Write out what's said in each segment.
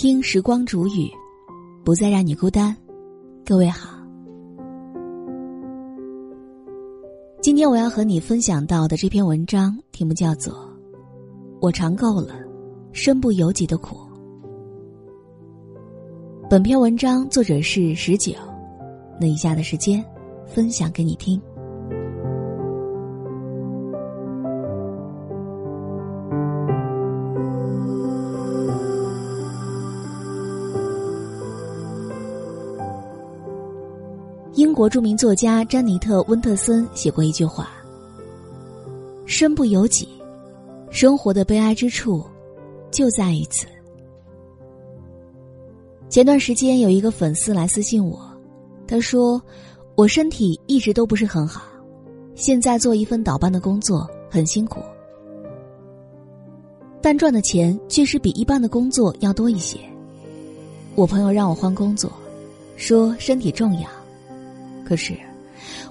听时光煮雨，不再让你孤单。各位好，今天我要和你分享到的这篇文章题目叫做《我尝够了身不由己的苦》。本篇文章作者是十九，那以下的时间分享给你听。英国著名作家詹妮特·温特森写过一句话：“身不由己，生活的悲哀之处就在于此。”前段时间有一个粉丝来私信我，他说：“我身体一直都不是很好，现在做一份倒班的工作很辛苦，但赚的钱确实比一般的工作要多一些。我朋友让我换工作，说身体重要。”可是，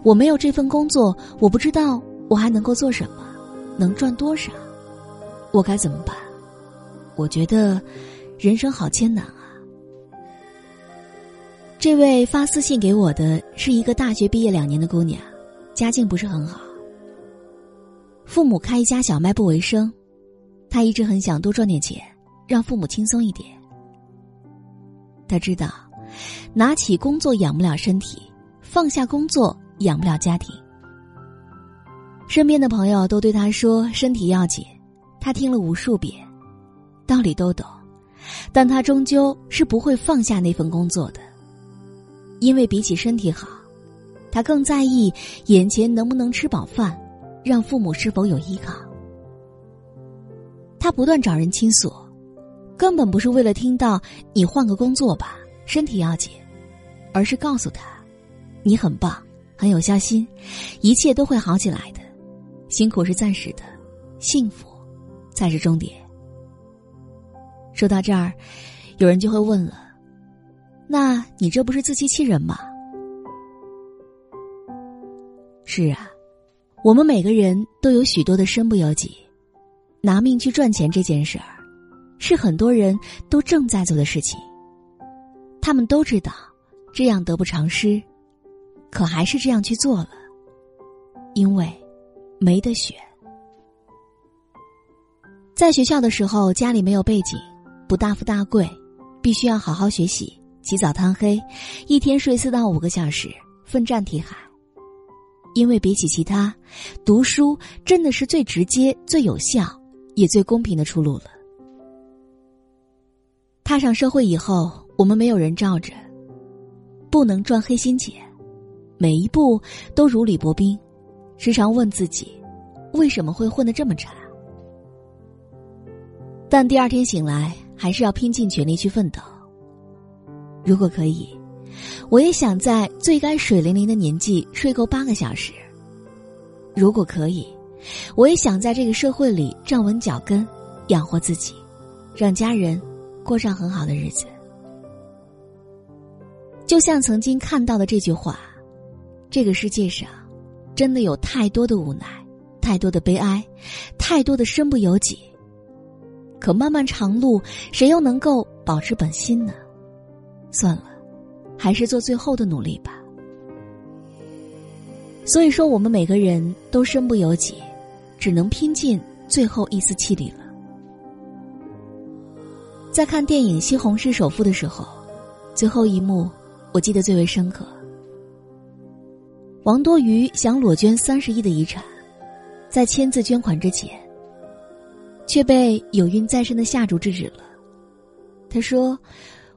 我没有这份工作，我不知道我还能够做什么，能赚多少，我该怎么办？我觉得人生好艰难啊！这位发私信给我的是一个大学毕业两年的姑娘，家境不是很好，父母开一家小卖部为生，她一直很想多赚点钱，让父母轻松一点。她知道，拿起工作养不了身体。放下工作养不了家庭，身边的朋友都对他说身体要紧，他听了无数遍，道理都懂，但他终究是不会放下那份工作的，因为比起身体好，他更在意眼前能不能吃饱饭，让父母是否有依靠。他不断找人倾诉，根本不是为了听到你换个工作吧，身体要紧，而是告诉他。你很棒，很有孝心，一切都会好起来的。辛苦是暂时的，幸福才是终点。说到这儿，有人就会问了：那你这不是自欺欺人吗？是啊，我们每个人都有许多的身不由己，拿命去赚钱这件事儿，是很多人都正在做的事情。他们都知道，这样得不偿失。可还是这样去做了，因为没得选。在学校的时候，家里没有背景，不大富大贵，必须要好好学习，起早贪黑，一天睡四到五个小时，奋战题海。因为比起其他，读书真的是最直接、最有效，也最公平的出路了。踏上社会以后，我们没有人罩着，不能赚黑心钱。每一步都如履薄冰，时常问自己，为什么会混得这么差？但第二天醒来，还是要拼尽全力去奋斗。如果可以，我也想在最该水灵灵的年纪睡够八个小时。如果可以，我也想在这个社会里站稳脚跟，养活自己，让家人过上很好的日子。就像曾经看到的这句话。这个世界上，真的有太多的无奈，太多的悲哀，太多的身不由己。可漫漫长路，谁又能够保持本心呢？算了，还是做最后的努力吧。所以说，我们每个人都身不由己，只能拼尽最后一丝气力了。在看电影《西红柿首富》的时候，最后一幕，我记得最为深刻。王多鱼想裸捐三十亿的遗产，在签字捐款之前，却被有孕在身的夏竹制止了。他说：“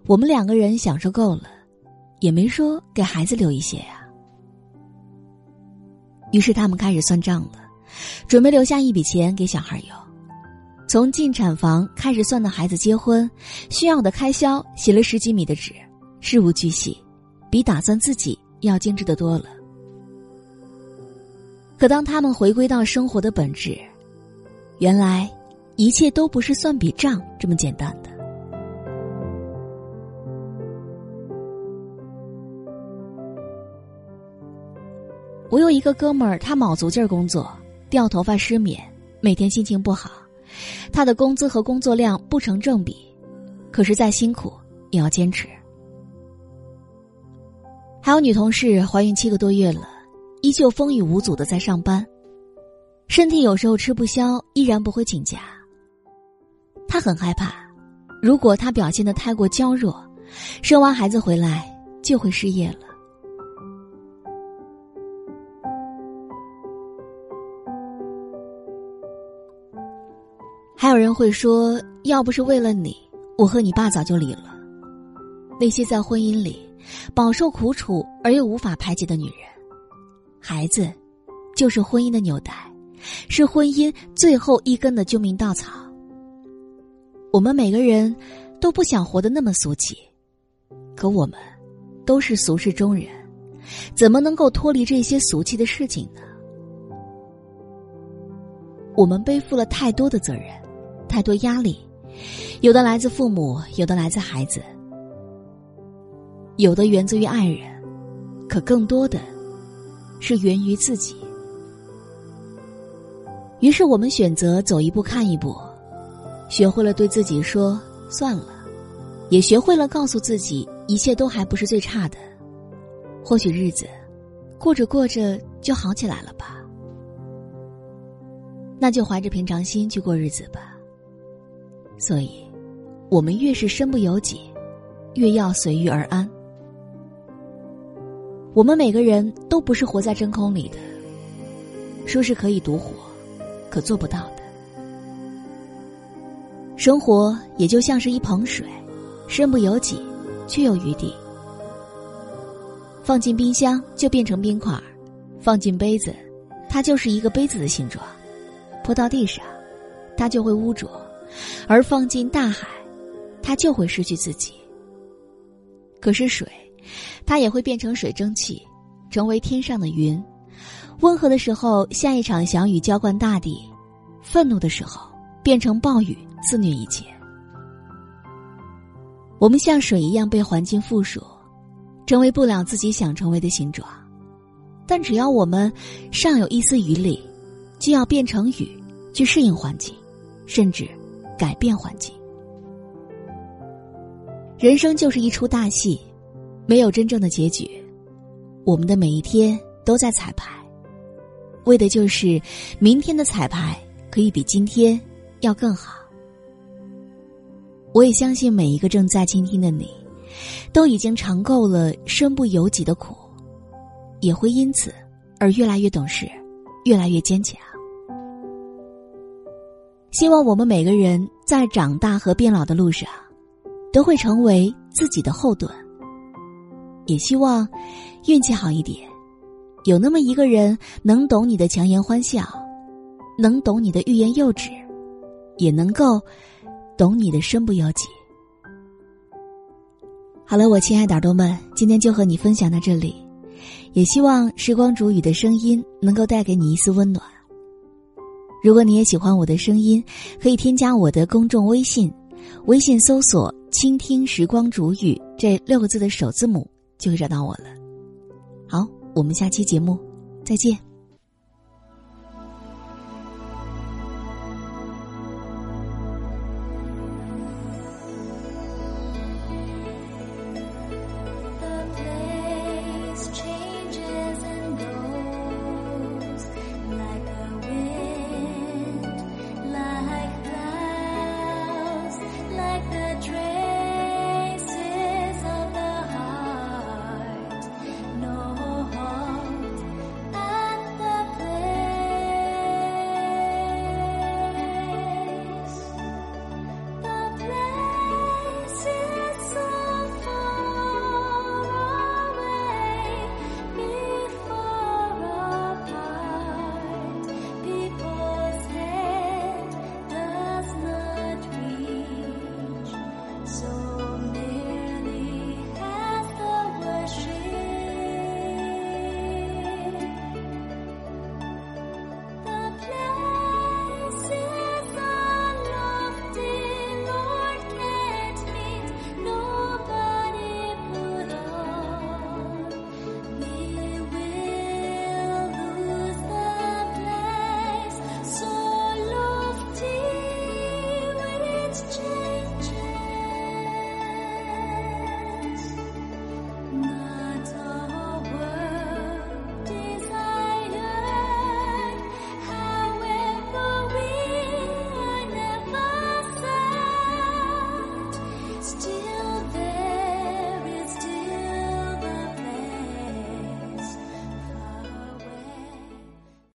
我们两个人享受够了，也没说给孩子留一些呀。”于是他们开始算账了，准备留下一笔钱给小孩用。从进产房开始算到孩子结婚需要的开销，写了十几米的纸，事无巨细，比打算自己要精致的多了。可当他们回归到生活的本质，原来一切都不是算笔账这么简单的。我有一个哥们儿，他卯足劲儿工作，掉头发、失眠，每天心情不好，他的工资和工作量不成正比，可是再辛苦也要坚持。还有女同事怀孕七个多月了，依旧风雨无阻的在上班，身体有时候吃不消，依然不会请假。他很害怕，如果他表现的太过娇弱，生完孩子回来就会失业了。还有人会说，要不是为了你，我和你爸早就离了。那些在婚姻里。饱受苦楚而又无法排解的女人，孩子，就是婚姻的纽带，是婚姻最后一根的救命稻草。我们每个人都不想活得那么俗气，可我们都是俗世中人，怎么能够脱离这些俗气的事情呢？我们背负了太多的责任，太多压力，有的来自父母，有的来自孩子。有的源自于爱人，可更多的是源于自己。于是我们选择走一步看一步，学会了对自己说算了，也学会了告诉自己一切都还不是最差的，或许日子过着过着就好起来了吧。那就怀着平常心去过日子吧。所以，我们越是身不由己，越要随遇而安。我们每个人都不是活在真空里的，说是可以独活，可做不到的。生活也就像是一盆水，身不由己，却有余地。放进冰箱就变成冰块，放进杯子，它就是一个杯子的形状；泼到地上，它就会污浊；而放进大海，它就会失去自己。可是水。它也会变成水蒸气，成为天上的云。温和的时候，下一场小雨浇灌大地；愤怒的时候，变成暴雨肆虐一切。我们像水一样被环境附属，成为不了自己想成为的形状。但只要我们尚有一丝余力，就要变成雨，去适应环境，甚至改变环境。人生就是一出大戏。没有真正的结局，我们的每一天都在彩排，为的就是明天的彩排可以比今天要更好。我也相信每一个正在倾听的你，都已经尝够了身不由己的苦，也会因此而越来越懂事，越来越坚强。希望我们每个人在长大和变老的路上，都会成为自己的后盾。也希望运气好一点，有那么一个人能懂你的强颜欢笑，能懂你的欲言又止，也能够懂你的身不由己。好了，我亲爱的耳朵们，今天就和你分享到这里，也希望时光煮雨的声音能够带给你一丝温暖。如果你也喜欢我的声音，可以添加我的公众微信，微信搜索“倾听时光煮雨”这六个字的首字母。就会找到我了。好，我们下期节目再见。